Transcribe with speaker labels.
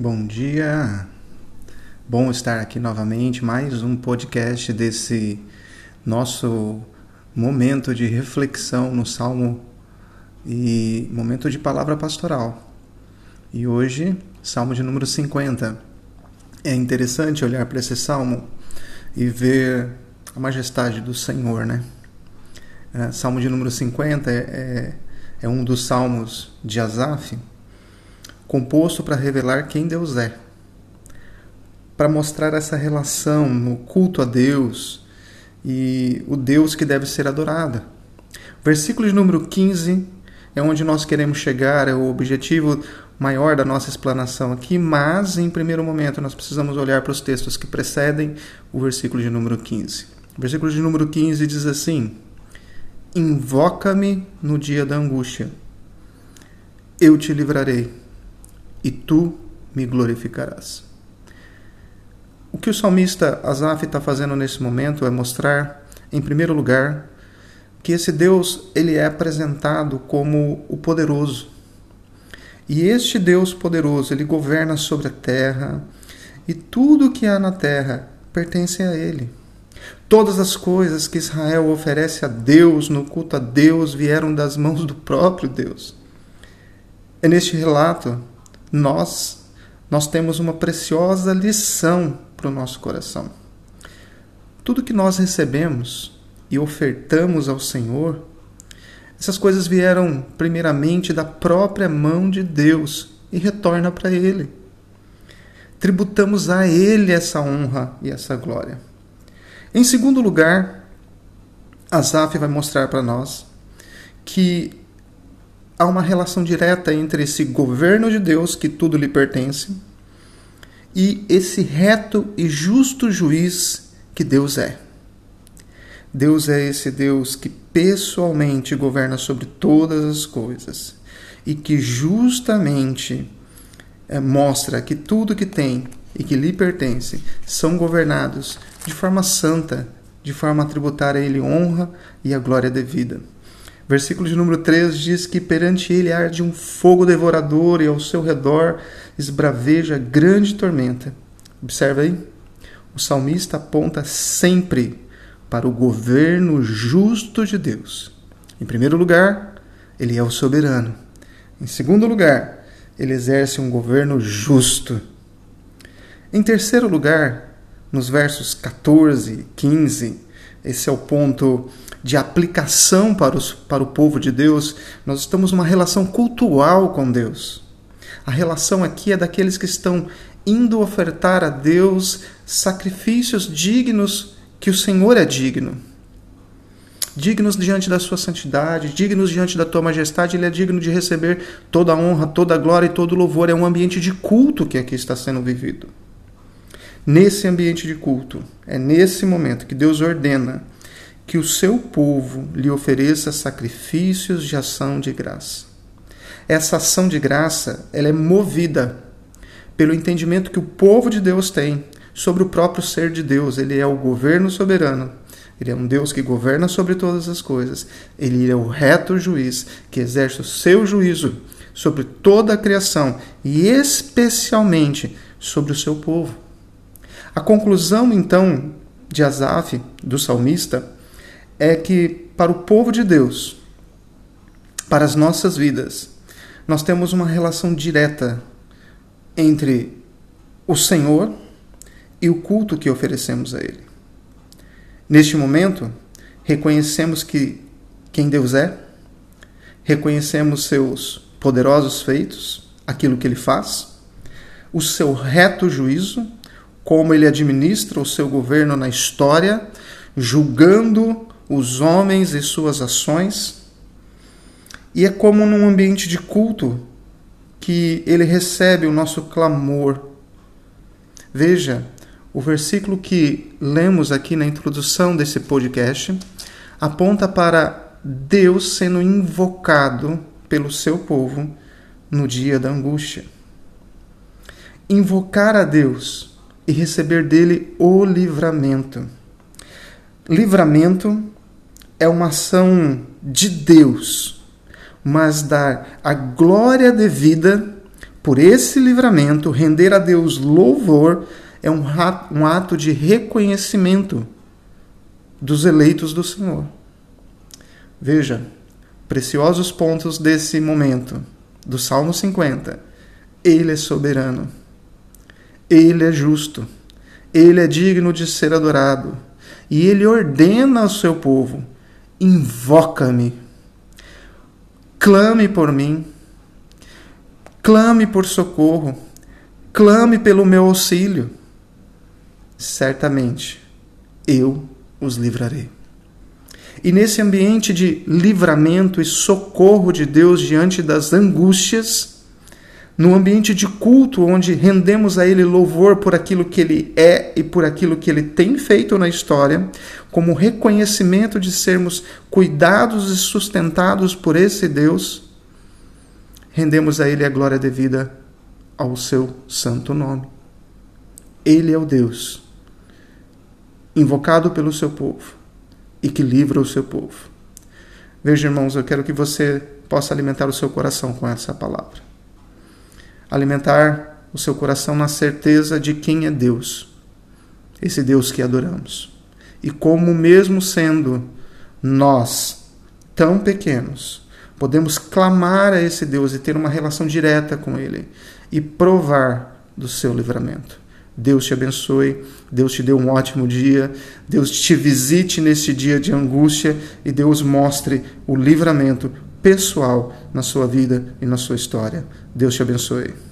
Speaker 1: Bom dia, bom estar aqui novamente, mais um podcast desse nosso momento de reflexão no Salmo e momento de palavra pastoral. E hoje, Salmo de número 50. É interessante olhar para esse salmo e ver a majestade do Senhor, né? É, salmo de número 50 é, é, é um dos salmos de Asaf composto para revelar quem Deus é, para mostrar essa relação no culto a Deus e o Deus que deve ser adorado. Versículo de número 15 é onde nós queremos chegar, é o objetivo maior da nossa explanação aqui, mas em primeiro momento nós precisamos olhar para os textos que precedem o versículo de número 15. O versículo de número 15 diz assim: Invoca-me no dia da angústia, eu te livrarei e tu me glorificarás. O que o salmista Asaf está fazendo nesse momento é mostrar, em primeiro lugar, que esse Deus ele é apresentado como o poderoso. E este Deus poderoso, ele governa sobre a terra, e tudo que há na terra pertence a ele. Todas as coisas que Israel oferece a Deus, no culto a Deus, vieram das mãos do próprio Deus. É neste relato nós nós temos uma preciosa lição para o nosso coração. Tudo que nós recebemos e ofertamos ao Senhor, essas coisas vieram primeiramente da própria mão de Deus e retorna para Ele. Tributamos a Ele essa honra e essa glória. Em segundo lugar, Asaf vai mostrar para nós que há uma relação direta entre esse governo de Deus, que tudo lhe pertence, e esse reto e justo juiz que Deus é. Deus é esse Deus que pessoalmente governa sobre todas as coisas e que justamente é, mostra que tudo que tem e que lhe pertence são governados de forma santa, de forma a tributar a Ele honra e a glória devida. Versículo de número 3 diz que perante ele arde um fogo devorador e ao seu redor esbraveja grande tormenta. Observa aí. O salmista aponta sempre para o governo justo de Deus. Em primeiro lugar, ele é o soberano. Em segundo lugar, ele exerce um governo justo. Em terceiro lugar, nos versos 14 e 15, esse é o ponto de aplicação para, os, para o povo de Deus, nós estamos numa relação cultural com Deus. A relação aqui é daqueles que estão indo ofertar a Deus sacrifícios dignos que o Senhor é digno. Dignos diante da sua santidade, dignos diante da tua majestade, ele é digno de receber toda a honra, toda a glória e todo o louvor. É um ambiente de culto que aqui está sendo vivido. Nesse ambiente de culto, é nesse momento que Deus ordena que o seu povo lhe ofereça sacrifícios de ação de graça. Essa ação de graça, ela é movida pelo entendimento que o povo de Deus tem sobre o próprio ser de Deus. Ele é o governo soberano. Ele é um Deus que governa sobre todas as coisas. Ele é o reto juiz que exerce o seu juízo sobre toda a criação e especialmente sobre o seu povo. A conclusão então de Asaf, do salmista, é que para o povo de Deus, para as nossas vidas, nós temos uma relação direta entre o Senhor e o culto que oferecemos a Ele. Neste momento, reconhecemos que quem Deus é, reconhecemos seus poderosos feitos, aquilo que Ele faz, o seu reto juízo, como Ele administra o seu governo na história, julgando os homens e suas ações. E é como num ambiente de culto que ele recebe o nosso clamor. Veja, o versículo que lemos aqui na introdução desse podcast aponta para Deus sendo invocado pelo seu povo no dia da angústia. Invocar a Deus e receber dele o livramento. Livramento é uma ação de Deus, mas dar a glória devida por esse livramento, render a Deus louvor é um ato de reconhecimento dos eleitos do Senhor. Veja, preciosos pontos desse momento, do Salmo 50. Ele é soberano, ele é justo, ele é digno de ser adorado, e ele ordena ao seu povo: invoca-me, clame por mim, clame por socorro, clame pelo meu auxílio. Certamente eu os livrarei. E nesse ambiente de livramento e socorro de Deus diante das angústias, no ambiente de culto onde rendemos a Ele louvor por aquilo que Ele é e por aquilo que Ele tem feito na história, como reconhecimento de sermos cuidados e sustentados por esse Deus, rendemos a Ele a glória devida ao seu santo nome. Ele é o Deus invocado pelo seu povo e que livra o seu povo. Veja, irmãos, eu quero que você possa alimentar o seu coração com essa palavra. Alimentar o seu coração na certeza de quem é Deus, esse Deus que adoramos. E como, mesmo sendo nós tão pequenos, podemos clamar a esse Deus e ter uma relação direta com Ele e provar do seu livramento. Deus te abençoe, Deus te dê um ótimo dia, Deus te visite neste dia de angústia e Deus mostre o livramento pessoal na sua vida e na sua história. Deus te abençoe.